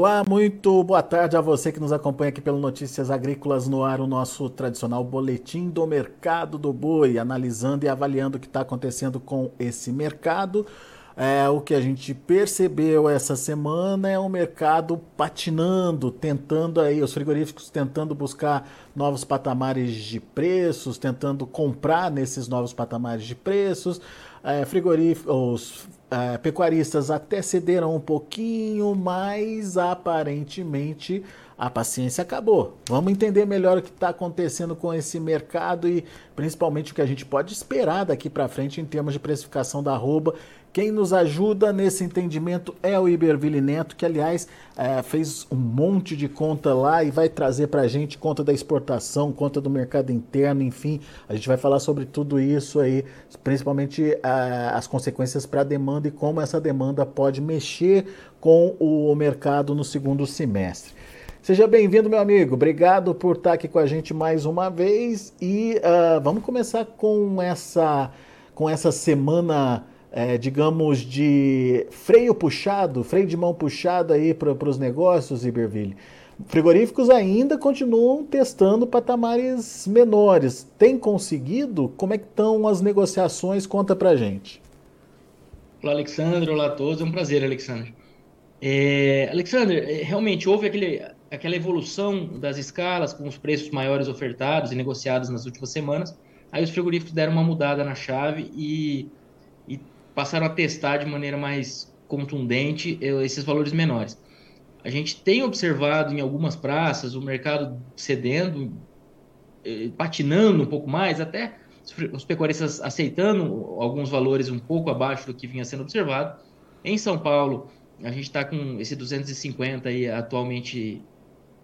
Olá, muito boa tarde a você que nos acompanha aqui pelo Notícias Agrícolas no ar, o nosso tradicional boletim do mercado do boi, analisando e avaliando o que está acontecendo com esse mercado. É, o que a gente percebeu essa semana é o mercado patinando, tentando aí, os frigoríficos tentando buscar novos patamares de preços, tentando comprar nesses novos patamares de preços. É, frigoríficos, é, pecuaristas até cederam um pouquinho, mas aparentemente a paciência acabou. Vamos entender melhor o que está acontecendo com esse mercado e principalmente o que a gente pode esperar daqui para frente em termos de precificação da arroba quem nos ajuda nesse entendimento é o Iberville Neto, que aliás é, fez um monte de conta lá e vai trazer para a gente conta da exportação, conta do mercado interno, enfim. A gente vai falar sobre tudo isso aí, principalmente é, as consequências para a demanda e como essa demanda pode mexer com o mercado no segundo semestre. Seja bem-vindo, meu amigo. Obrigado por estar aqui com a gente mais uma vez e uh, vamos começar com essa, com essa semana é, digamos, de freio puxado, freio de mão puxado aí para os negócios, Iberville. Frigoríficos ainda continuam testando patamares menores. Tem conseguido? Como é que estão as negociações? Conta para gente. Olá, Alexandre. Olá a todos. É um prazer, Alexandre. É, Alexandre, é, realmente houve aquele, aquela evolução das escalas com os preços maiores ofertados e negociados nas últimas semanas. Aí os frigoríficos deram uma mudada na chave e passaram a testar de maneira mais contundente eh, esses valores menores. A gente tem observado em algumas praças o mercado cedendo, eh, patinando um pouco mais, até os pecuaristas aceitando alguns valores um pouco abaixo do que vinha sendo observado. Em São Paulo, a gente está com esse 250 aí atualmente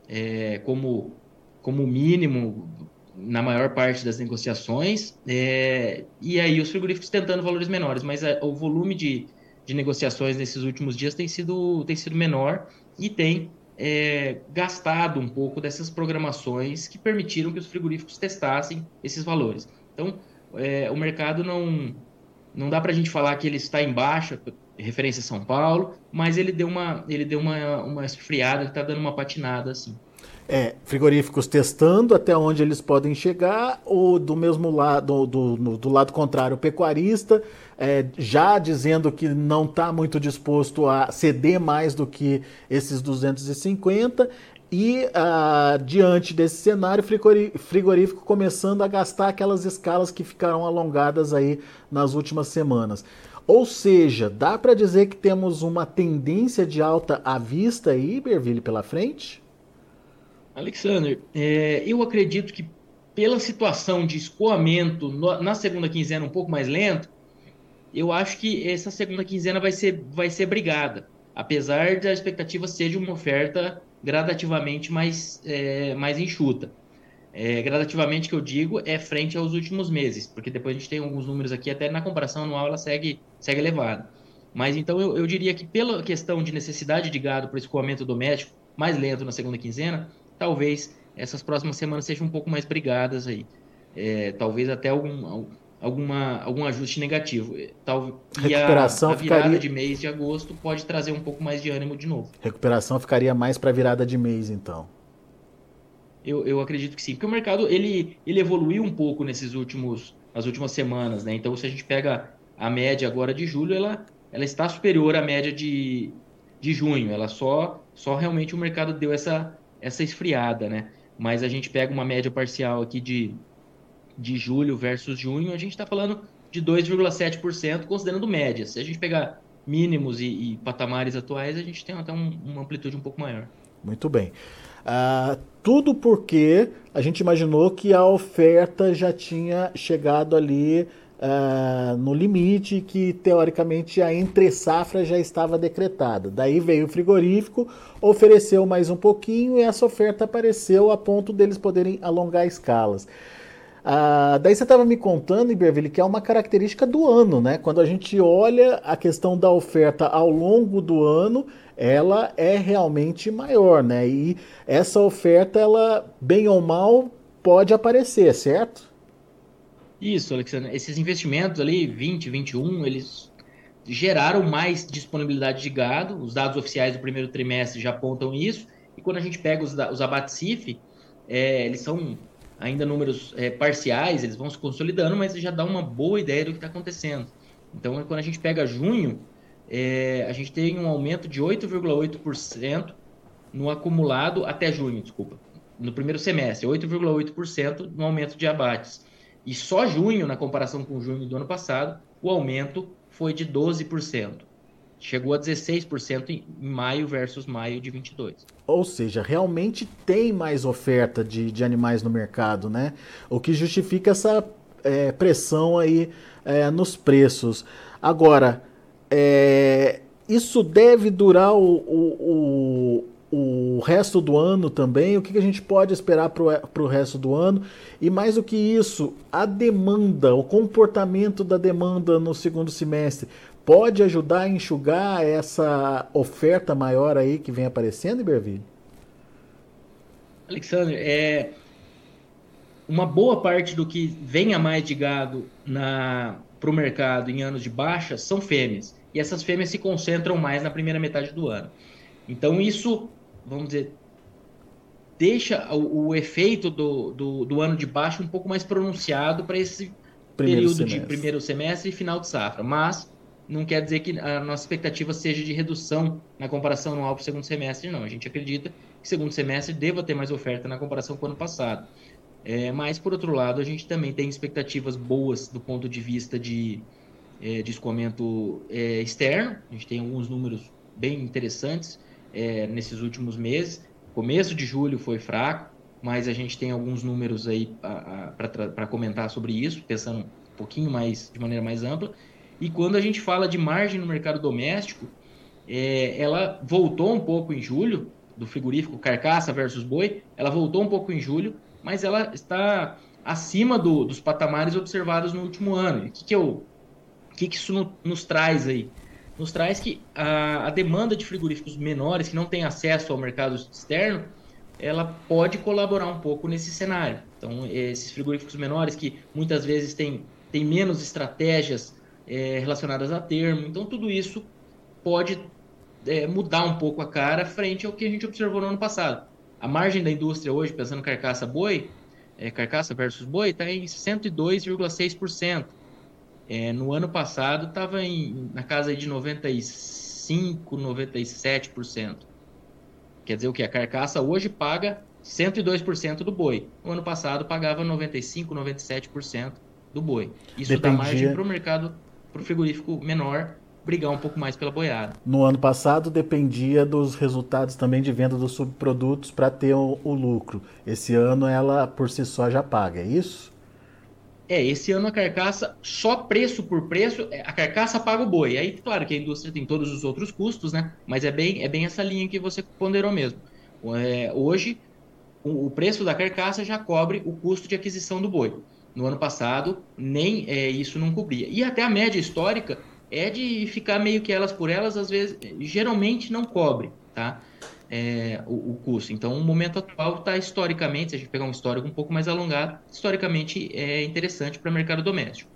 é, como, como mínimo na maior parte das negociações, é, e aí os frigoríficos tentando valores menores, mas a, o volume de, de negociações nesses últimos dias tem sido, tem sido menor e tem é, gastado um pouco dessas programações que permitiram que os frigoríficos testassem esses valores. Então, é, o mercado não, não dá para a gente falar que ele está em baixa, referência São Paulo, mas ele deu uma, ele deu uma, uma esfriada, ele está dando uma patinada assim. É, frigoríficos testando até onde eles podem chegar, ou do mesmo lado, do, do, do lado contrário, o pecuarista é, já dizendo que não está muito disposto a ceder mais do que esses 250, e ah, diante desse cenário, frigorífico começando a gastar aquelas escalas que ficaram alongadas aí nas últimas semanas. Ou seja, dá para dizer que temos uma tendência de alta à vista aí, Berville, pela frente? Alexander, é, eu acredito que pela situação de escoamento no, na segunda quinzena um pouco mais lento, eu acho que essa segunda quinzena vai ser, vai ser brigada, apesar da expectativa de uma oferta gradativamente mais, é, mais enxuta. É, gradativamente que eu digo é frente aos últimos meses, porque depois a gente tem alguns números aqui, até na comparação anual ela segue, segue elevada. Mas então eu, eu diria que pela questão de necessidade de gado para escoamento doméstico mais lento na segunda quinzena, talvez essas próximas semanas sejam um pouco mais brigadas aí. É, talvez até algum, alguma, algum ajuste negativo. Tal, Recuperação e a, a virada ficaria... de mês de agosto pode trazer um pouco mais de ânimo de novo. Recuperação ficaria mais para virada de mês, então. Eu, eu acredito que sim, porque o mercado ele, ele evoluiu um pouco nesses últimos nas últimas semanas, né? Então, se a gente pega a média agora de julho, ela, ela está superior à média de, de junho. Ela só só realmente o mercado deu essa essa esfriada, né? Mas a gente pega uma média parcial aqui de, de julho versus junho, a gente está falando de 2,7%, considerando média. Se a gente pegar mínimos e, e, patamares atuais, a gente tem até um, uma amplitude um pouco maior. Muito bem. Uh, tudo porque a gente imaginou que a oferta já tinha chegado ali uh, no limite que teoricamente a entre safra já estava decretada. Daí veio o frigorífico, ofereceu mais um pouquinho e essa oferta apareceu a ponto deles poderem alongar escalas. Uh, daí você estava me contando, Iberville, que é uma característica do ano, né? Quando a gente olha a questão da oferta ao longo do ano, ela é realmente maior, né? E essa oferta, ela, bem ou mal, pode aparecer, certo? Isso, Alexandre. Esses investimentos ali, 20, 21, eles geraram mais disponibilidade de gado. Os dados oficiais do primeiro trimestre já apontam isso. E quando a gente pega os, os abates CIF, é, eles são ainda números é, parciais, eles vão se consolidando, mas já dá uma boa ideia do que está acontecendo. Então, quando a gente pega junho, é, a gente tem um aumento de 8,8% no acumulado até junho, desculpa, no primeiro semestre, 8,8% no aumento de abates. E só junho, na comparação com junho do ano passado, o aumento foi de 12%. Chegou a 16% em maio versus maio de 22. Ou seja, realmente tem mais oferta de, de animais no mercado, né? O que justifica essa é, pressão aí é, nos preços. Agora, é, isso deve durar o, o, o, o, resto do ano também? O que, que a gente pode esperar para o resto do ano? E mais do que isso, a demanda, o comportamento da demanda no segundo semestre pode ajudar a enxugar essa oferta maior aí que vem aparecendo, Iberville? Alexandre, é, uma boa parte do que vem a mais de gado para o mercado em anos de baixa são fêmeas e essas fêmeas se concentram mais na primeira metade do ano. Então, isso, vamos dizer, deixa o, o efeito do, do, do, ano de baixo um pouco mais pronunciado para esse primeiro período semestre. de primeiro semestre e final de safra. Mas não quer dizer que a nossa expectativa seja de redução na comparação anual para o segundo semestre, não. A gente acredita que segundo semestre deva ter mais oferta na comparação com o ano passado. É, mas, por outro lado, a gente também tem expectativas boas do ponto de vista de é, de escoamento é, externo. A gente tem alguns números bem interessantes é, nesses últimos meses. Começo de julho foi fraco, mas a gente tem alguns números aí para comentar sobre isso, pensando um pouquinho mais, de maneira mais ampla. E quando a gente fala de margem no mercado doméstico, é, ela voltou um pouco em julho, do frigorífico carcaça versus boi, ela voltou um pouco em julho, mas ela está acima do, dos patamares observados no último ano. o que, que eu que, que isso no, nos traz aí? Nos traz que a, a, demanda de frigoríficos menores, que não têm acesso ao mercado externo, ela pode colaborar um pouco nesse cenário. Então, esses frigoríficos menores que muitas vezes têm, têm menos estratégias é, relacionadas a termo, então tudo isso pode é, mudar um pouco a cara frente ao que a gente observou no ano passado. A margem da indústria hoje, pensando carcaça boi, é, carcaça versus boi, está em 102,6%. É, no ano passado estava na casa de 95, 97%. Quer dizer o que? A carcaça hoje paga 102% do boi. No ano passado pagava 95, 97% do boi. Isso Dependia... dá margem para o mercado, para o frigorífico menor, brigar um pouco mais pela boiada. No ano passado dependia dos resultados também de venda dos subprodutos para ter o, o lucro. Esse ano ela por si só já paga, é isso? É, esse ano a carcaça, só preço por preço, é, a carcaça paga o boi. Aí, claro que a indústria tem todos os outros custos, né? Mas é bem, é bem essa linha que você ponderou mesmo. É, hoje, o, o, preço da carcaça já cobre o custo de aquisição do boi. No ano passado, nem é, isso não cobria. E até a média histórica é de ficar meio que elas por elas, às vezes, geralmente não cobre, tá? É, o, o, custo. Então, o momento atual está historicamente, se a gente pegar um histórico um pouco mais alongado, historicamente é interessante para o mercado doméstico.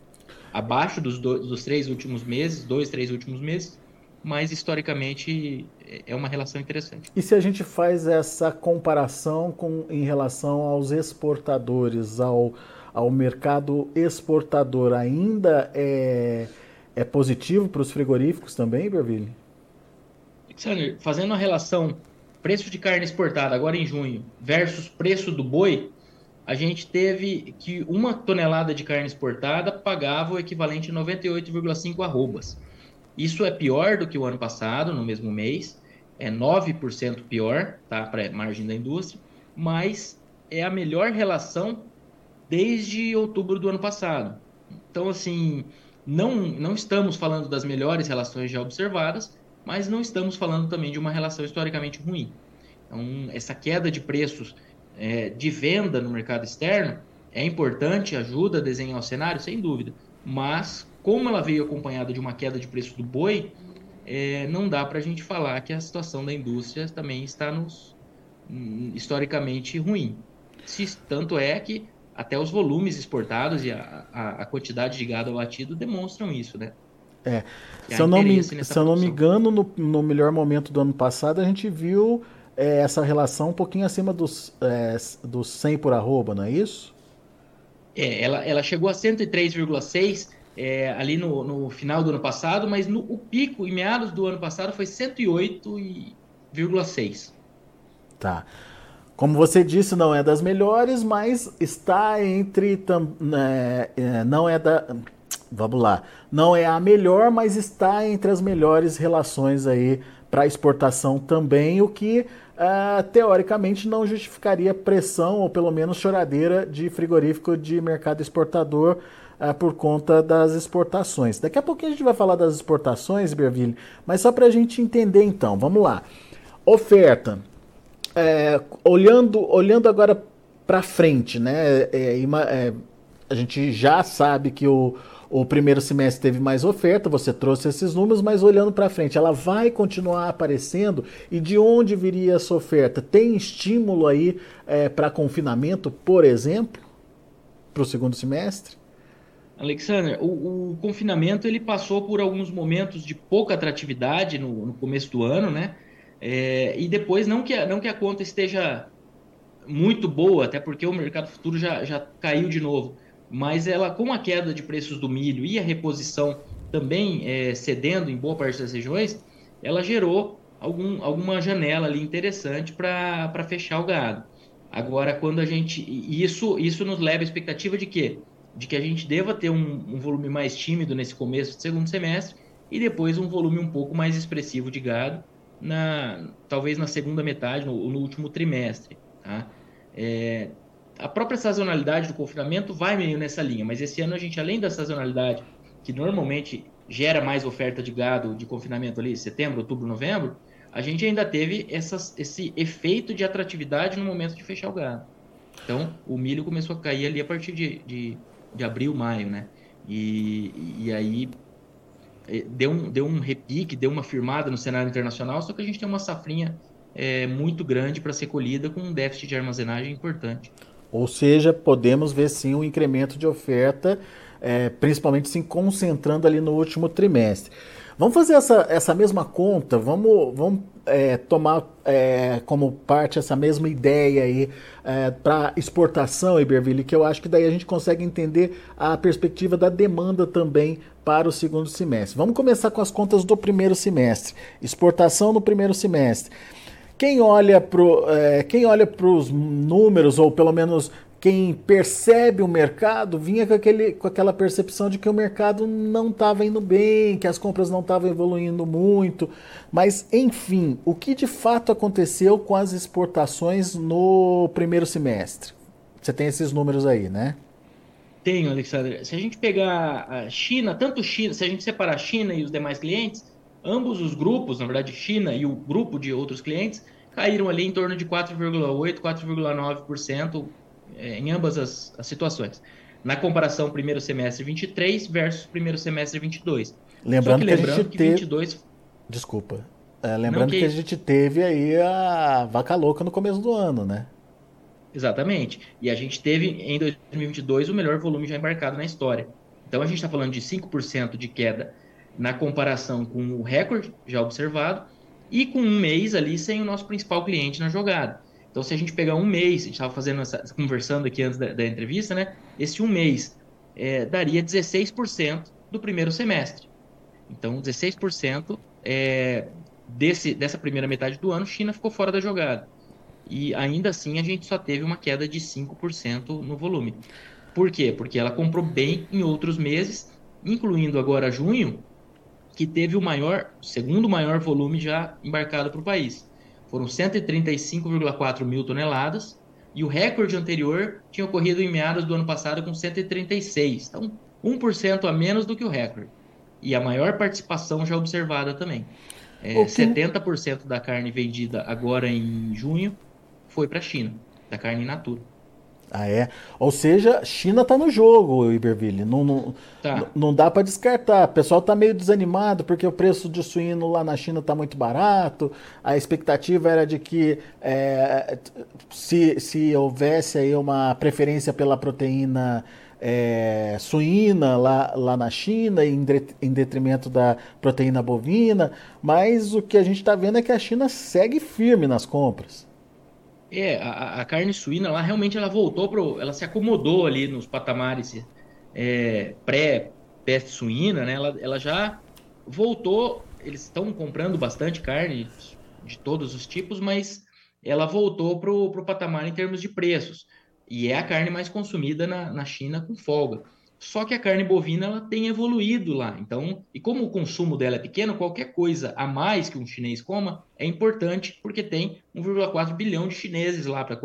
Abaixo dos, do, dos três últimos meses, dois, três últimos meses, mas historicamente é uma relação interessante. E se a gente faz essa comparação com, em relação aos exportadores, ao, ao mercado exportador, ainda é, é positivo para os frigoríficos também, Berville? Fazendo a relação preço de carne exportada agora em junho versus preço do boi, a gente teve que uma tonelada de carne exportada pagava o equivalente a 98,5 arrobas. Isso é pior do que o ano passado, no mesmo mês, é 9% pior, tá, para a margem da indústria, mas é a melhor relação desde outubro do ano passado. Então, assim, não, não estamos falando das melhores relações já observadas, mas não estamos falando também de uma relação historicamente ruim. Então, essa queda de preços é, de venda no mercado externo é importante, ajuda a desenhar o cenário, sem dúvida. Mas, como ela veio acompanhada de uma queda de preço do boi, é, não dá para a gente falar que a situação da indústria também está nos, hum, historicamente ruim. Se, tanto é que até os volumes exportados e a, a, a quantidade de gado abatido demonstram isso, né? É. Se eu, não me, se eu não me engano, no, no melhor momento do ano passado, a gente viu é, essa relação um pouquinho acima dos, é, dos 100 por arroba, não é isso? É, ela, ela chegou a 103,6 é, ali no, no final do ano passado, mas no, o pico em meados do ano passado foi 108,6. Tá. Como você disse, não é das melhores, mas está entre. Tam, né, é, não é da. Vamos lá. Não é a melhor, mas está entre as melhores relações aí para exportação também, o que uh, teoricamente não justificaria pressão ou pelo menos choradeira de frigorífico de mercado exportador uh, por conta das exportações. Daqui a pouquinho a gente vai falar das exportações, Berville, mas só para a gente entender então, vamos lá. Oferta. É, olhando, olhando agora para frente, né? É, é, a gente já sabe que o, o primeiro semestre teve mais oferta, você trouxe esses números, mas olhando para frente, ela vai continuar aparecendo? E de onde viria essa oferta? Tem estímulo aí é, para confinamento, por exemplo, para o segundo semestre? Alexander, o, o, confinamento ele passou por alguns momentos de pouca atratividade no, no começo do ano, né? É, e depois, não que, não que a conta esteja muito boa, até porque o mercado futuro já, já caiu de novo, mas ela, com a queda de preços do milho e a reposição também é, cedendo em boa parte das regiões, ela gerou algum, alguma janela ali interessante para fechar o gado. Agora, quando a gente. Isso, isso nos leva à expectativa de quê? De que a gente deva ter um, um volume mais tímido nesse começo do segundo semestre e depois um volume um pouco mais expressivo de gado, na, talvez na segunda metade, no, no último trimestre. Tá? É, a própria sazonalidade do confinamento vai meio nessa linha, mas esse ano a gente, além da sazonalidade, que normalmente gera mais oferta de gado de confinamento ali, setembro, outubro, novembro, a gente ainda teve essas, esse efeito de atratividade no momento de fechar o gado. Então, o milho começou a cair ali a partir de, de, de abril, maio, né? E, e aí é, deu um, deu um repique, deu uma firmada no cenário internacional, só que a gente tem uma safrinha é, muito grande para ser colhida com um déficit de armazenagem importante. Ou seja, podemos ver sim um incremento de oferta, é, principalmente se concentrando ali no último trimestre. Vamos fazer essa, essa mesma conta, vamos, vamos é, tomar é, como parte essa mesma ideia aí é, para exportação, Iberville, que eu acho que daí a gente consegue entender a perspectiva da demanda também para o segundo semestre. Vamos começar com as contas do primeiro semestre. Exportação no primeiro semestre. Quem olha para é, os números, ou pelo menos quem percebe o mercado, vinha com, aquele, com aquela percepção de que o mercado não estava indo bem, que as compras não estavam evoluindo muito. Mas, enfim, o que de fato aconteceu com as exportações no primeiro semestre? Você tem esses números aí, né? Tenho, Alexandre. Se a gente pegar a China, tanto China, se a gente separar a China e os demais clientes, ambos os grupos, na verdade, China e o grupo de outros clientes, caíram ali em torno de 4,8%, 4,9% é, em ambas as, as, situações. Na comparação primeiro semestre 23 versus primeiro semestre 22. Lembrando que, que, lembrando a gente que 22... Desculpa. É, lembrando que... que a gente teve aí a vaca louca no começo do ano, né? Exatamente. E a gente teve em 2022 o melhor volume já embarcado na história. Então a gente está falando de 5% de queda na comparação com o recorde já observado e com um mês ali sem o nosso principal cliente na jogada. Então, se a gente pegar um mês, a gente estava fazendo essa, conversando aqui antes da, da entrevista, né? Esse um mês é, daria 16% do primeiro semestre. Então, 16% é, desse, dessa primeira metade do ano, China ficou fora da jogada. E ainda assim, a gente só teve uma queda de 5% no volume. Por quê? Porque ela comprou bem em outros meses, incluindo agora junho, que teve o maior, segundo maior volume já embarcado para o país. Foram 135,4 mil toneladas e o recorde anterior tinha ocorrido em meados do ano passado com 136. Então, 1% a menos do que o recorde. E a maior participação já observada também. É, que... 70% da carne vendida agora em junho foi para a China, da carne in natura. Ah, é? Ou seja, China tá no jogo, Iberville. Não, não, tá. não dá para descartar. O pessoal tá meio desanimado porque o preço de suíno lá na China tá muito barato. A expectativa era de que é, se, se houvesse aí uma preferência pela proteína é, suína lá, lá na China, em, em detrimento da proteína bovina, mas o que a gente está vendo é que a China segue firme nas compras. É, a, a carne suína lá realmente ela voltou para, ela se acomodou ali nos patamares é, pré-peste suína, né? Ela, ela já voltou, eles estão comprando bastante carne de todos os tipos, mas ela voltou para o patamar em termos de preços. E é a carne mais consumida na, na China com folga. Só que a carne bovina ela tem evoluído lá. Então, e como o consumo dela é pequeno, qualquer coisa a mais que um chinês coma é importante, porque tem 1,4 bilhão de chineses lá para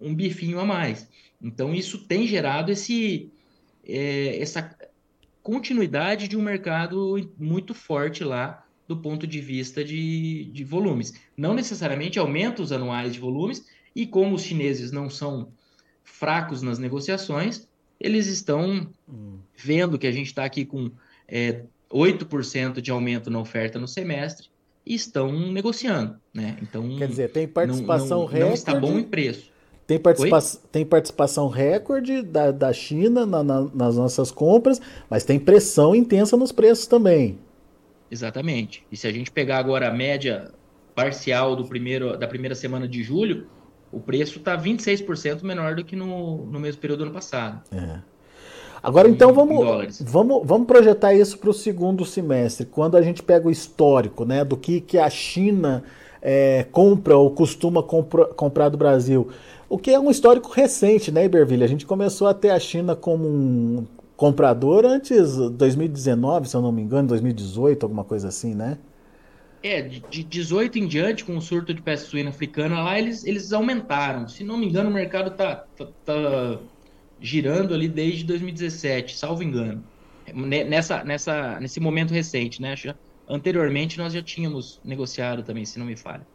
um bifinho a mais. Então, isso tem gerado esse, é, essa continuidade de um mercado muito forte lá do ponto de vista de, de volumes. Não necessariamente aumentos anuais de volumes, e como os chineses não são fracos nas negociações, eles estão hum. vendo que a gente está aqui com é, 8% de aumento na oferta no semestre e estão negociando. Né? Então, Quer dizer, tem participação não, não, recorde. Não está bom em preço. Tem, participa tem participação recorde da, da China na, na, nas nossas compras, mas tem pressão intensa nos preços também. Exatamente. E se a gente pegar agora a média parcial do primeiro, da primeira semana de julho, o preço está 26% menor do que no, no mesmo período do ano passado. É. Agora em, então vamos, vamos, vamos projetar isso para o segundo semestre, quando a gente pega o histórico né, do que, que a China é, compra ou costuma compra, comprar do Brasil. O que é um histórico recente, né, Iberville? A gente começou a ter a China como um comprador antes de 2019, se eu não me engano, 2018, alguma coisa assim, né? É, de 18 em diante, com o surto de peste suína africana lá, eles, eles aumentaram. Se não me engano, o mercado tá, tá, tá girando ali desde 2017, salvo engano. Nessa, nessa, nesse momento recente, né? Anteriormente nós já tínhamos negociado também, se não me falha.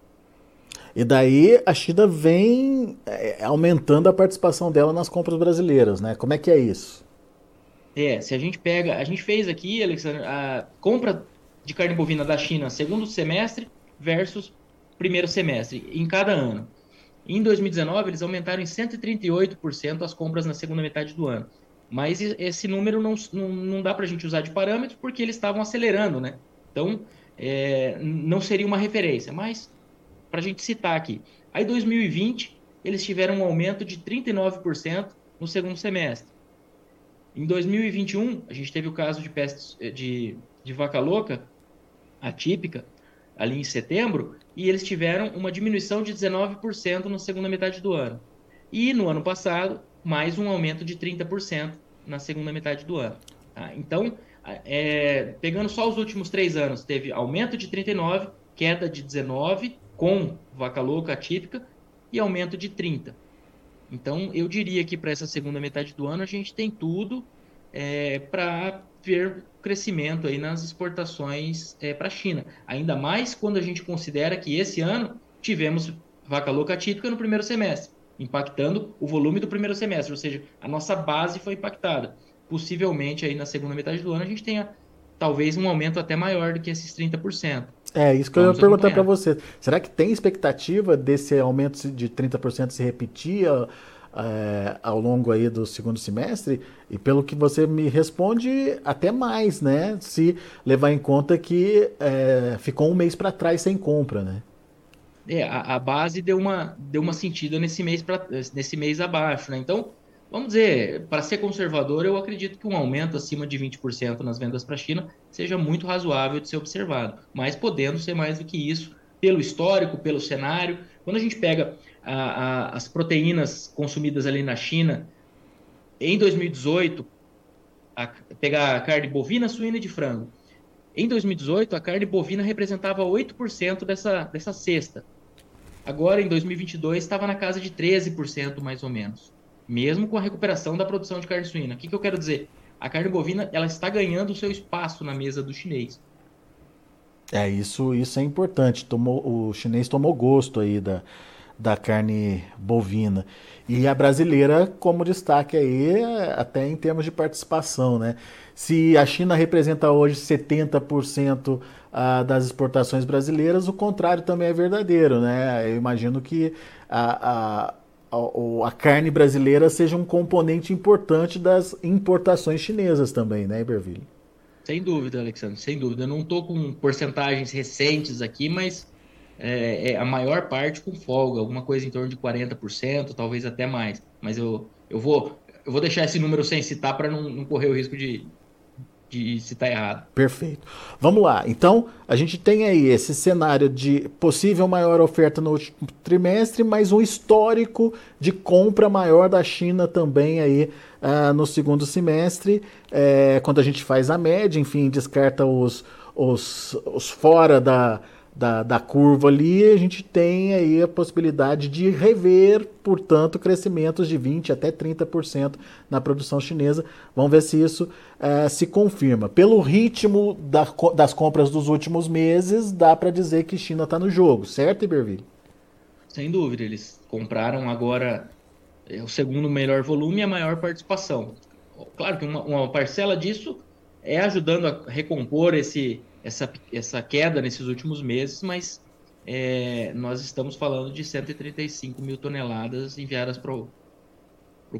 E daí a China vem é, aumentando a participação dela nas compras brasileiras, né? Como é que é isso? É, se a gente pega, a gente fez aqui, Alexandre, a compra de carne bovina da China segundo semestre versus primeiro semestre em cada ano. Em 2019, eles aumentaram em 138% as compras na segunda metade do ano. Mas esse número não, não, não dá para a gente usar de parâmetro porque eles estavam acelerando, né? Então, é, não seria uma referência. Mas, para a gente citar aqui, aí 2020, eles tiveram um aumento de 39% no segundo semestre. Em 2021, a gente teve o caso de peste de, de vaca louca, atípica, ali em setembro, e eles tiveram uma diminuição de 19% na segunda metade do ano. E no ano passado, mais um aumento de 30% na segunda metade do ano. Tá? Então, é, pegando só os últimos três anos, teve aumento de 39%, queda de 19% com vaca louca atípica e aumento de 30%. Então, eu diria que para essa segunda metade do ano a gente tem tudo é, para ver crescimento aí nas exportações é, para a China. Ainda mais quando a gente considera que esse ano tivemos vaca louca típica no primeiro semestre, impactando o volume do primeiro semestre, ou seja, a nossa base foi impactada. Possivelmente aí na segunda metade do ano a gente tenha talvez um aumento até maior do que esses 30%. É, isso que Vamos eu ia perguntar para você. Será que tem expectativa desse aumento de 30% se repetir? É, ao longo aí do segundo semestre e pelo que você me responde até mais, né? Se levar em conta que é, ficou um mês para trás sem compra, né? É, a, a, base deu uma deu uma sentida nesse mês nesse mês abaixo, né? Então vamos dizer, para ser conservador, eu acredito que um aumento acima de 20% nas vendas para a China seja muito razoável de ser observado, mas podendo ser mais do que isso pelo histórico, pelo cenário. Quando a gente pega a, a, as proteínas consumidas ali na China, em 2018, a, pegar a carne bovina, suína e de frango. Em 2018, a carne bovina representava 8% dessa, dessa cesta. Agora, em 2022, estava na casa de 13%, mais ou menos. Mesmo com a recuperação da produção de carne suína. O que, que eu quero dizer? A carne bovina ela está ganhando o seu espaço na mesa do chinês. É, isso, isso é importante. Tomou, o chinês tomou gosto aí da, da carne bovina. E a brasileira, como destaque aí, até em termos de participação, né? Se a China representa hoje 70% ah, das exportações brasileiras, o contrário também é verdadeiro, né? Eu imagino que a, a a, a, carne brasileira seja um componente importante das importações chinesas também, né, Iberville? Sem dúvida, Alexandre, sem dúvida. Eu não estou com porcentagens recentes aqui, mas é, é, a maior parte com folga, alguma coisa em torno de 40%, talvez até mais. Mas eu, eu, vou, eu vou deixar esse número sem citar para não, não correr o risco de, de está errado. Perfeito. Vamos lá. Então, a gente tem aí esse cenário de possível maior oferta no último trimestre, mas um histórico de compra maior da China também aí uh, no segundo semestre, é, quando a gente faz a média, enfim, descarta os, os, os fora da, da, da curva ali, a gente tem aí a possibilidade de rever, portanto, crescimentos de 20% até 30% na produção chinesa. Vamos ver se isso uh, se confirma. Pelo ritmo da, das compras dos últimos meses, dá para dizer que China está no jogo, certo, Iberville? Sem dúvida, eles compraram agora é, o segundo melhor volume e a maior participação. Claro que uma, uma parcela disso é ajudando a recompor esse essa, essa queda nesses últimos meses, mas é, nós estamos falando de 135 mil toneladas enviadas para o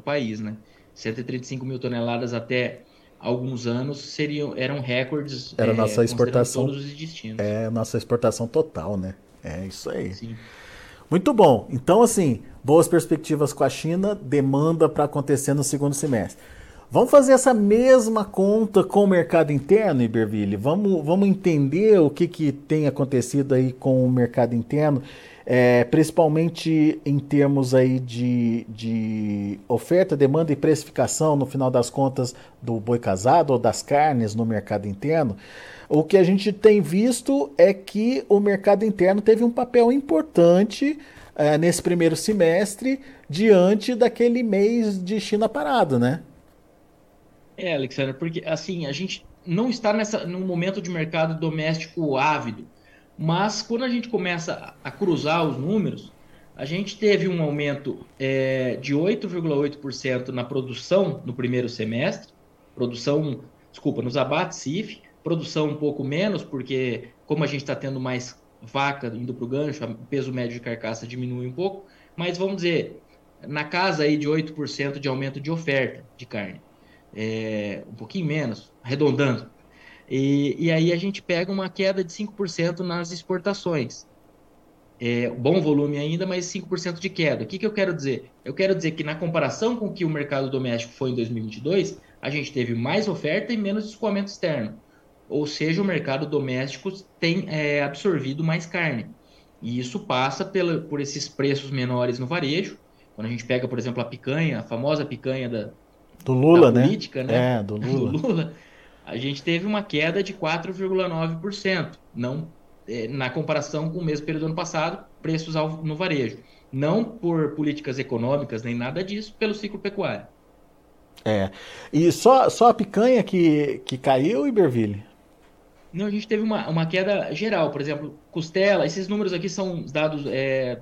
país, né? 135 mil toneladas até alguns anos seriam eram recordes. Era é, nossa exportação. Todos os destinos. É nossa exportação total, né? É isso aí. Sim. Muito bom. Então, assim, boas perspectivas com a China, demanda para acontecer no segundo semestre. Vamos fazer essa mesma conta com o mercado interno, Iberville? Vamos, vamos entender o que, que tem acontecido aí com o mercado interno, é, principalmente em termos aí de, de oferta, demanda e precificação, no final das contas, do boi casado ou das carnes no mercado interno. O que a gente tem visto é que o mercado interno teve um papel importante é, nesse primeiro semestre diante daquele mês de China parado, né? É, Alexandre, porque assim, a gente não está nessa, num momento de mercado doméstico ávido, mas quando a gente começa a cruzar os números, a gente teve um aumento é, de 8,8% na produção no primeiro semestre, produção, desculpa, nos abates CIF, produção um pouco menos, porque como a gente está tendo mais vaca indo para o gancho, o peso médio de carcaça diminui um pouco, mas vamos dizer, na casa aí de 8% de aumento de oferta de carne é, um pouquinho menos, arredondando. E, e aí a gente pega uma queda de 5% nas exportações. É, bom volume ainda, mas 5% de queda. O que, que eu quero dizer? Eu quero dizer que na comparação com o que o mercado doméstico foi em 2022, a gente teve mais oferta e menos escoamento externo. Ou seja, o mercado doméstico tem é, absorvido mais carne. E isso passa pela, por esses preços menores no varejo. Quando a gente pega, por exemplo, a picanha, a famosa picanha da, do Lula, né? política, né? É, do Lula. do Lula. A gente teve uma queda de 4,9%, não é, na comparação com o mesmo período do ano passado, preços ao, no varejo. Não por políticas econômicas nem nada disso, pelo ciclo pecuário. É. E só, só a picanha que, que caiu, Iberville? Não, a gente teve uma, uma queda geral. Por exemplo, costela, esses números aqui são dados é,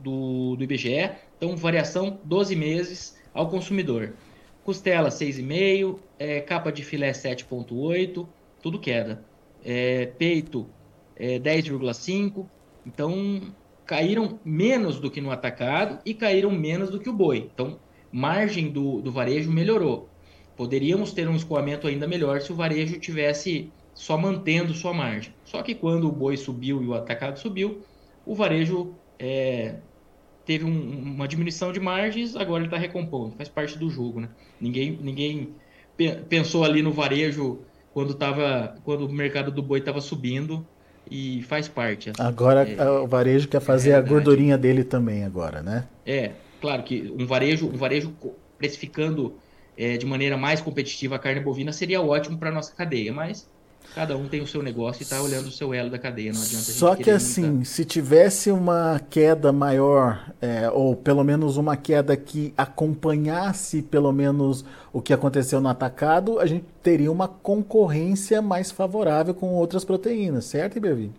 do, do IBGE, então variação 12 meses ao consumidor. Costela 6,5, é, capa de filé 7,8, tudo queda. É, peito é, 10,5. Então caíram menos do que no atacado e caíram menos do que o boi. Então, margem do, do varejo melhorou. Poderíamos ter um escoamento ainda melhor se o varejo tivesse só mantendo sua margem. Só que quando o boi subiu e o atacado subiu, o varejo é, teve um, uma diminuição de margens, agora ele está recompondo, faz parte do jogo, né? Ninguém, ninguém pensou ali no varejo quando, tava, quando o mercado do boi estava subindo e faz parte. Agora é, o varejo quer fazer é a gordurinha dele também agora, né? É, claro que um varejo, um varejo precificando é, de maneira mais competitiva a carne bovina seria ótimo para nossa cadeia, mas Cada um tem o seu negócio e está olhando o seu elo da cadeia, não adianta Só que assim, muita... se tivesse uma queda maior, é, ou pelo menos uma queda que acompanhasse pelo menos o que aconteceu no atacado, a gente teria uma concorrência mais favorável com outras proteínas, certo, Ibervin?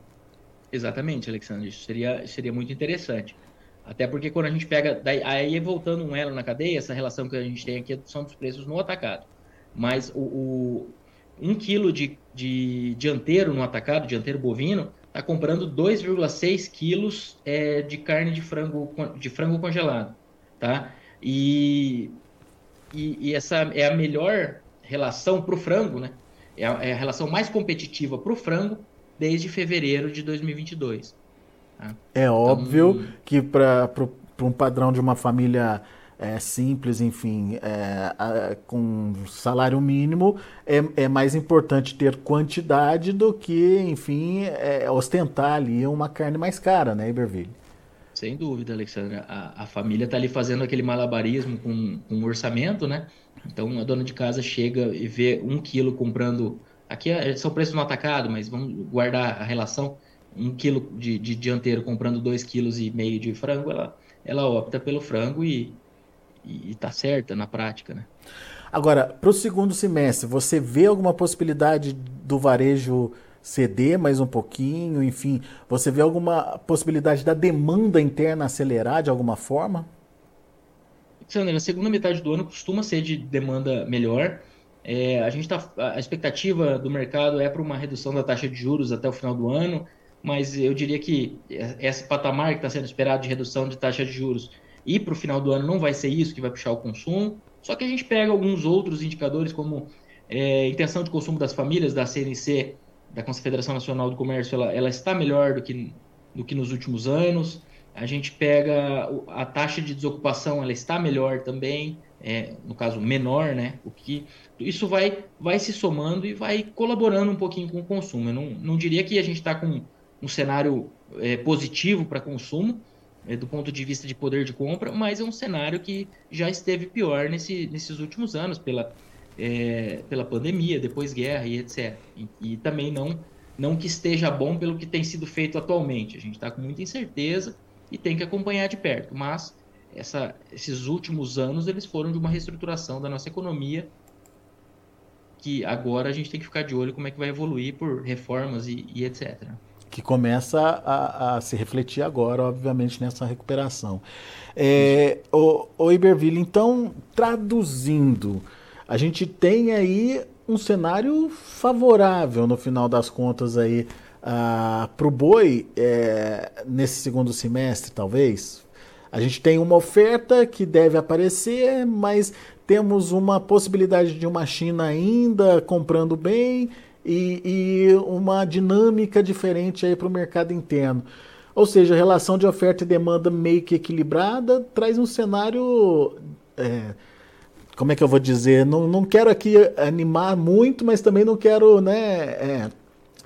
Exatamente, Alexandre. Isso seria, seria muito interessante. Até porque quando a gente pega. Daí, aí voltando um elo na cadeia, essa relação que a gente tem aqui são dos preços no atacado. Mas o, o um quilo de, de dianteiro no atacado, dianteiro bovino, está comprando 2,6 quilos é, de carne de frango, de frango congelado. tá? E, e, e essa é a melhor relação para o frango, né? É a, é a, relação mais competitiva para o frango desde fevereiro de 2022. Tá? É então, óbvio que para um padrão de uma família é, simples, enfim, é, com salário mínimo, é, é, mais importante ter quantidade do que, enfim, é, ostentar ali uma carne mais cara, né, Iberville? Sem dúvida, Alexandra. A, a família está ali fazendo aquele malabarismo com, com o orçamento, né? Então a dona de casa chega e vê um quilo comprando. Aqui é, são preços no atacado, mas vamos guardar a relação. Um quilo de, de dianteiro comprando dois quilos e meio de frango, ela, ela opta pelo frango e, e, e tá certa na prática, né? Agora, para o segundo semestre, você vê alguma possibilidade do varejo ceder mais um pouquinho? Enfim, você vê alguma possibilidade da demanda interna acelerar de alguma forma? Alexandre, na segunda metade do ano costuma ser de demanda melhor. É, a gente tá, a expectativa do mercado é para uma redução da taxa de juros até o final do ano, mas eu diria que esse patamar que está sendo esperado de redução de taxa de juros e para o final do ano não vai ser isso que vai puxar o consumo. Só que a gente pega alguns outros indicadores, como é, intenção de consumo das famílias, da CNC, da Confederação Nacional do Comércio, ela, ela está melhor do que, do que nos últimos anos. A gente pega a taxa de desocupação, ela está melhor também, é, no caso menor, né? O que isso vai, vai se somando e vai colaborando um pouquinho com o consumo. Eu não, não diria que a gente está com um cenário é, positivo para consumo, do ponto de vista de poder de compra, mas é um cenário que já esteve pior nesse, nesses últimos anos, pela, é, pela pandemia, depois guerra e etc. E, e, também não, não que esteja bom pelo que tem sido feito atualmente. A gente está com muita incerteza e tem que acompanhar de perto. Mas essa, esses últimos anos eles foram de uma reestruturação da nossa economia que agora a gente tem que ficar de olho como é que vai evoluir por reformas e, e etc que começa a, a, se refletir agora, obviamente, nessa recuperação. É, o, o Iberville, então, traduzindo, a gente tem aí um cenário favorável, no final das contas, aí uh, para o boi é, nesse segundo semestre, talvez. A gente tem uma oferta que deve aparecer, mas temos uma possibilidade de uma China ainda comprando bem e, e uma dinâmica diferente aí para o mercado interno. Ou seja, a relação de oferta e demanda meio que equilibrada traz um cenário. É, como é que eu vou dizer? Não, não quero aqui animar muito, mas também não quero né, é,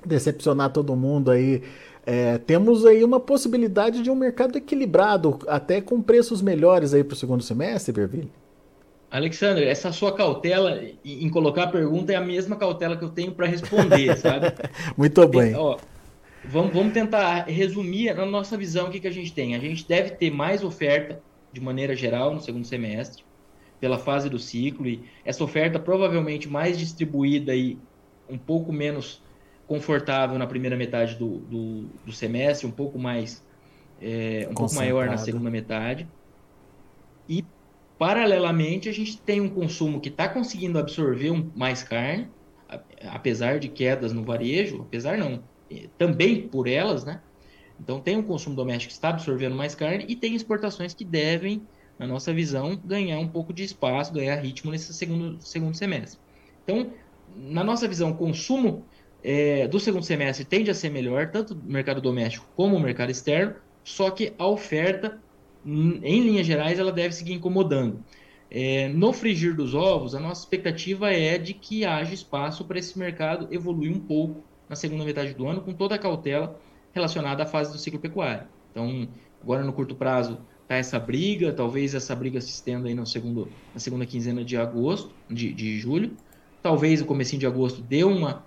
decepcionar todo mundo aí. É, temos aí uma possibilidade de um mercado equilibrado, até com preços melhores aí para o segundo semestre, Berville? Alexandre, essa sua cautela em colocar a pergunta é a mesma cautela que eu tenho para responder, sabe? Muito bem. Ó, vamos, vamos tentar resumir na nossa visão o que, que a gente tem. A gente deve ter mais oferta, de maneira geral, no segundo semestre, pela fase do ciclo, e essa oferta provavelmente mais distribuída e um pouco menos confortável na primeira metade do, do, do semestre, um pouco mais é, um pouco maior na segunda metade. E Paralelamente, a gente tem um consumo que está conseguindo absorver mais carne, apesar de quedas no varejo, apesar não, também por elas, né? Então tem um consumo doméstico que está absorvendo mais carne e tem exportações que devem, na nossa visão, ganhar um pouco de espaço, ganhar ritmo nesse segundo, segundo semestre. Então, na nossa visão, o consumo é, do segundo semestre tende a ser melhor, tanto no mercado doméstico como no mercado externo, só que a oferta em linhas gerais, ela deve seguir incomodando. É, no frigir dos ovos, a nossa expectativa é de que haja espaço para esse mercado evoluir um pouco na segunda metade do ano, com toda a cautela relacionada à fase do ciclo pecuário. Então, agora no curto prazo está essa briga, talvez essa briga se estenda aí no segundo, na segunda quinzena de agosto, de, de julho. Talvez o comecinho de agosto dê uma,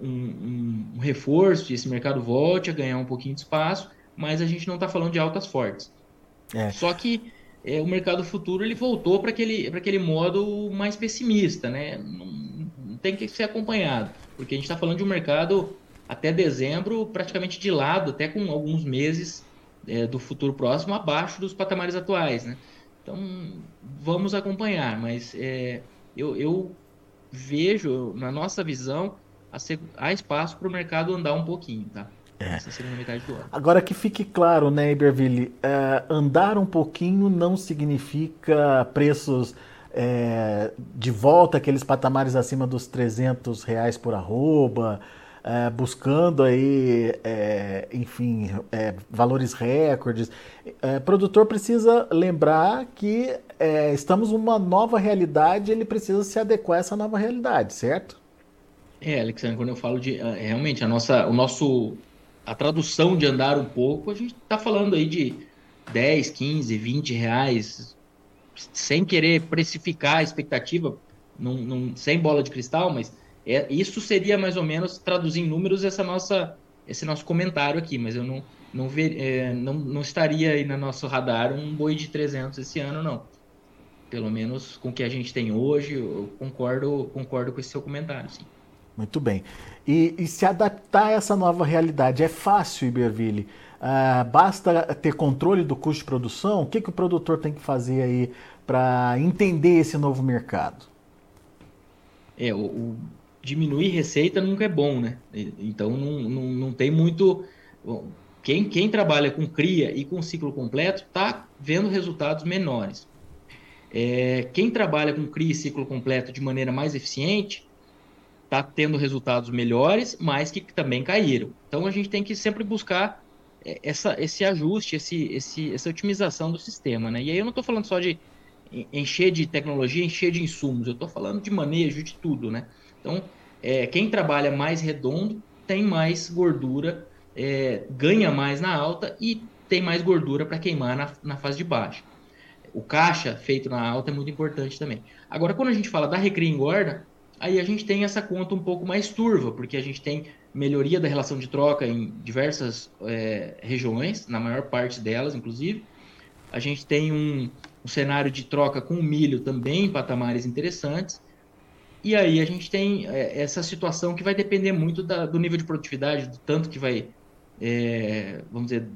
um, um, um reforço e esse mercado volte a ganhar um pouquinho de espaço, mas a gente não está falando de altas fortes. É. Só que é, o mercado futuro ele voltou para aquele, aquele modo mais pessimista, né? Não, tem que ser acompanhado, porque a gente está falando de um mercado até dezembro praticamente de lado, até com alguns meses é, do futuro próximo abaixo dos patamares atuais, né? Então vamos acompanhar, mas é, eu, eu vejo na nossa visão há espaço para o mercado andar um pouquinho, tá? É. Essa segunda metade do ano. Agora que fique claro, né, Iberville, uh, andar um pouquinho não significa preços é, de volta aqueles patamares acima dos 300 reais por arroba, é, buscando aí, é, enfim, é, valores recordes. É, produtor precisa lembrar que é, estamos numa nova realidade, ele precisa se adequar a essa nova realidade, certo? É, Alexandre, quando eu falo de realmente a nossa, o nosso, a tradução de andar um pouco, a gente está falando aí de 10, 15, 20 reais sem querer precificar a expectativa, num, num, sem bola de cristal, mas é, isso seria mais ou menos traduzir em números essa nossa, esse nosso comentário aqui, mas eu não, não, ver, é, não, não estaria aí no nosso radar um boi de 300 esse ano, não. Pelo menos com o que a gente tem hoje, eu concordo, concordo com esse seu comentário, sim. Muito bem. E, e se adaptar a essa nova realidade é fácil, Iberville? Uh, basta ter controle do custo de produção? O que, que o produtor tem que fazer aí para entender esse novo mercado? É, o, o, diminuir receita nunca é bom, né? Então não, não, não tem muito. Quem, quem trabalha com cria e com ciclo completo está vendo resultados menores. É, quem trabalha com cria e ciclo completo de maneira mais eficiente está tendo resultados melhores, mas que também caíram. Então a gente tem que sempre buscar essa, esse ajuste, esse, esse, essa otimização do sistema. Né? E aí eu não estou falando só de encher de tecnologia, encher de insumos, eu estou falando de manejo de tudo. Né? Então, é, quem trabalha mais redondo tem mais gordura, é, ganha mais na alta e tem mais gordura para queimar na, na fase de baixo. O caixa feito na alta é muito importante também. Agora, quando a gente fala da recria engorda, aí a gente tem essa conta um pouco mais turva, porque a gente tem melhoria da relação de troca em diversas é, regiões, na maior parte delas, inclusive. A gente tem um, um cenário de troca com milho também em patamares interessantes. E aí a gente tem é, essa situação que vai depender muito da, do nível de produtividade, do tanto que vai, é, vamos dizer,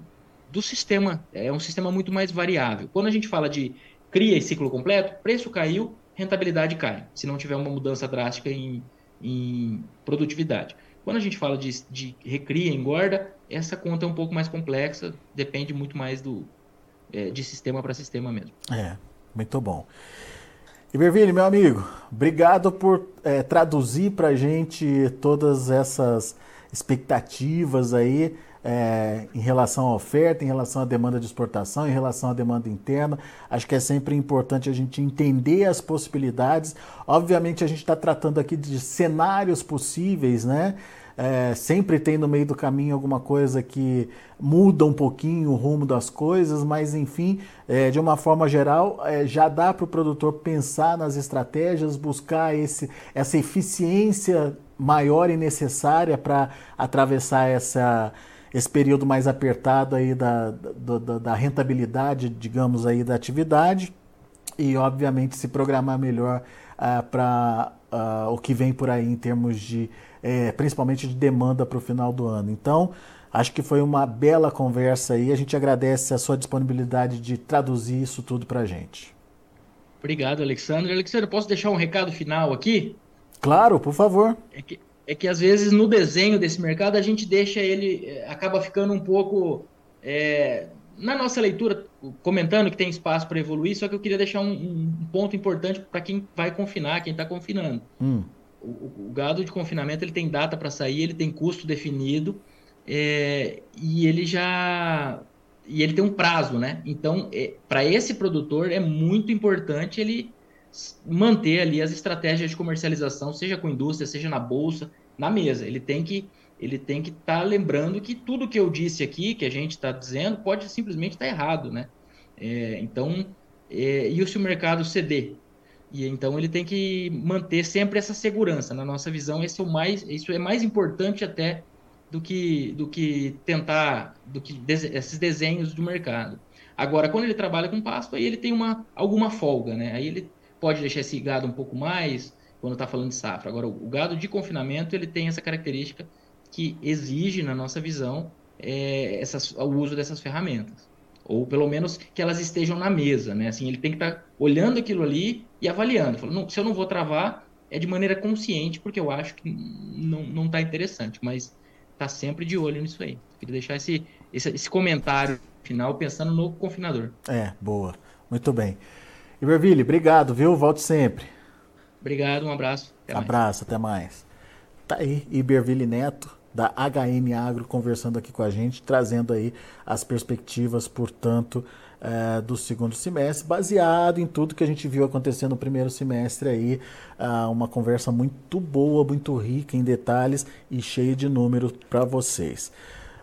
do sistema. É um sistema muito mais variável. Quando a gente fala de cria e ciclo completo, preço caiu, rentabilidade cai, se não tiver uma mudança drástica em, em produtividade. Quando a gente fala de, de recria, engorda, essa conta é um pouco mais complexa, depende muito mais do, é, de sistema para sistema mesmo. É, muito bom. Iberville, meu amigo, obrigado por é, traduzir para a gente todas essas expectativas aí é, em relação à oferta, em relação à demanda de exportação, em relação à demanda interna. Acho que é sempre importante a gente entender as possibilidades. Obviamente, a gente está tratando aqui de cenários possíveis, né? É, sempre tem no meio do caminho alguma coisa que muda um pouquinho o rumo das coisas, mas enfim, é, de uma forma geral, é, já dá para o produtor pensar nas estratégias, buscar esse, essa eficiência maior e necessária para atravessar essa, esse período mais apertado aí da, da, da rentabilidade, digamos aí, da atividade e obviamente se programar melhor uh, para uh, ah, o que vem por aí em termos de é, principalmente de demanda para o final do ano. Então, acho que foi uma bela conversa aí. A gente agradece a sua disponibilidade de traduzir isso tudo para a gente. Obrigado, Alexandre. Alexandre, posso deixar um recado final aqui? Claro, por favor. É que, é que às vezes no desenho desse mercado a gente deixa ele, é, acaba ficando um pouco. É, na nossa leitura, comentando que tem espaço para evoluir, só que eu queria deixar um, um ponto importante para quem vai confinar, quem está confinando. Hum o, o, gado de confinamento ele tem data para sair, ele tem custo definido é, e ele já e ele tem um prazo, né? Então, é, para esse produtor é muito importante ele manter ali as estratégias de comercialização, seja com indústria, seja na bolsa, na mesa. Ele tem que ele tem que estar tá lembrando que tudo que eu disse aqui, que a gente está dizendo, pode simplesmente estar tá errado, né? É, então, é, e se o mercado ceder? E então ele tem que manter sempre essa segurança. Na nossa visão, esse é o mais, isso é mais importante até do que do que tentar do que esses desenhos do mercado. Agora, quando ele trabalha com pasto, aí ele tem uma alguma folga, né? Aí ele pode deixar esse gado um pouco mais quando está falando de safra. Agora, o gado de confinamento ele tem essa característica que exige, na nossa visão, é, essas, o uso dessas ferramentas ou pelo menos que elas estejam na mesa, né? Assim, ele tem que estar tá olhando aquilo ali e avaliando. Falando, se eu não vou travar, é de maneira consciente, porque eu acho que não está interessante, mas tá sempre de olho nisso aí. Queria deixar esse, esse, esse comentário final pensando no confinador. É, boa. Muito bem. Iberville, obrigado, viu? Volte sempre. Obrigado, um abraço. Até abraço, mais. até mais. Tá aí, Iberville Neto, da HN Agro, conversando aqui com a gente, trazendo aí as perspectivas, portanto, é, do segundo semestre, baseado em tudo que a gente viu acontecer no primeiro semestre aí, uh, uma conversa muito boa, muito rica em detalhes e cheia de números para vocês.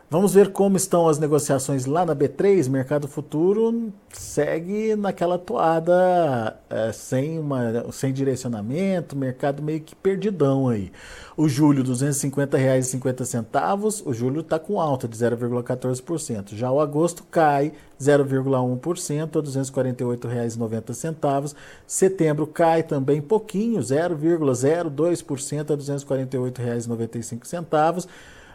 Vamos ver como estão as negociações lá na B3. Mercado Futuro segue naquela toada é, sem, uma, sem direcionamento, mercado meio que perdidão aí. O julho, R$ 250,50. O julho está com alta de 0,14%. Já o agosto cai 0,1% a R$ 248,90. Setembro cai também pouquinho, 0,02% a R$ 248,95.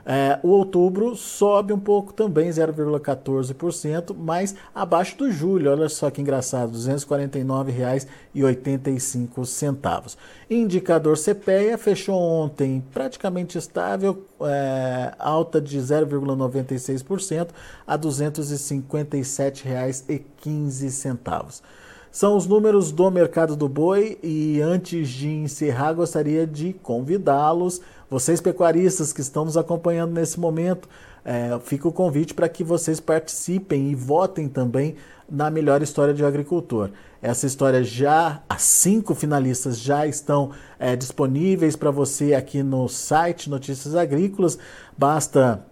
É, o outubro sobe um pouco também, 0,14%, mas abaixo do julho. Olha só que engraçado, R$ 249,85. Indicador CPEA fechou ontem praticamente estável, é, alta de 0,96% a R$ 257,15. São os números do mercado do boi e antes de encerrar, gostaria de convidá-los vocês pecuaristas que estão nos acompanhando nesse momento, é, fica o convite para que vocês participem e votem também na melhor história de agricultor. Essa história já, as cinco finalistas já estão é, disponíveis para você aqui no site Notícias Agrícolas. Basta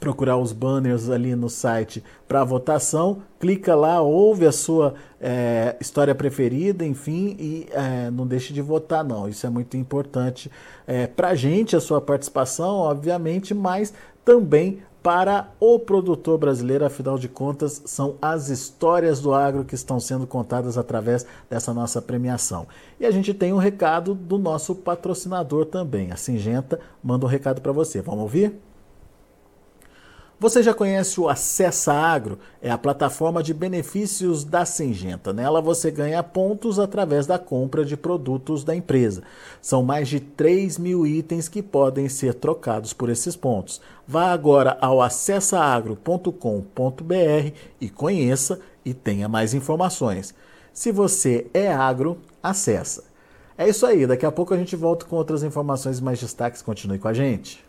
procurar os banners ali no site para votação, clica lá, ouve a sua é, história preferida, enfim, e é, não deixe de votar não. Isso é muito importante é, para a gente, a sua participação, obviamente, mas também para o produtor brasileiro, afinal de contas, são as histórias do agro que estão sendo contadas através dessa nossa premiação. E a gente tem um recado do nosso patrocinador também. A Singenta manda um recado para você. Vamos ouvir? Você já conhece o Acessa Agro? É a plataforma de benefícios da Singenta. Nela você ganha pontos através da compra de produtos da empresa. São mais de 3 mil itens que podem ser trocados por esses pontos. Vá agora ao acessaagro.com.br e conheça e tenha mais informações. Se você é agro, acessa. É isso aí, daqui a pouco a gente volta com outras informações e mais destaques. Continue com a gente.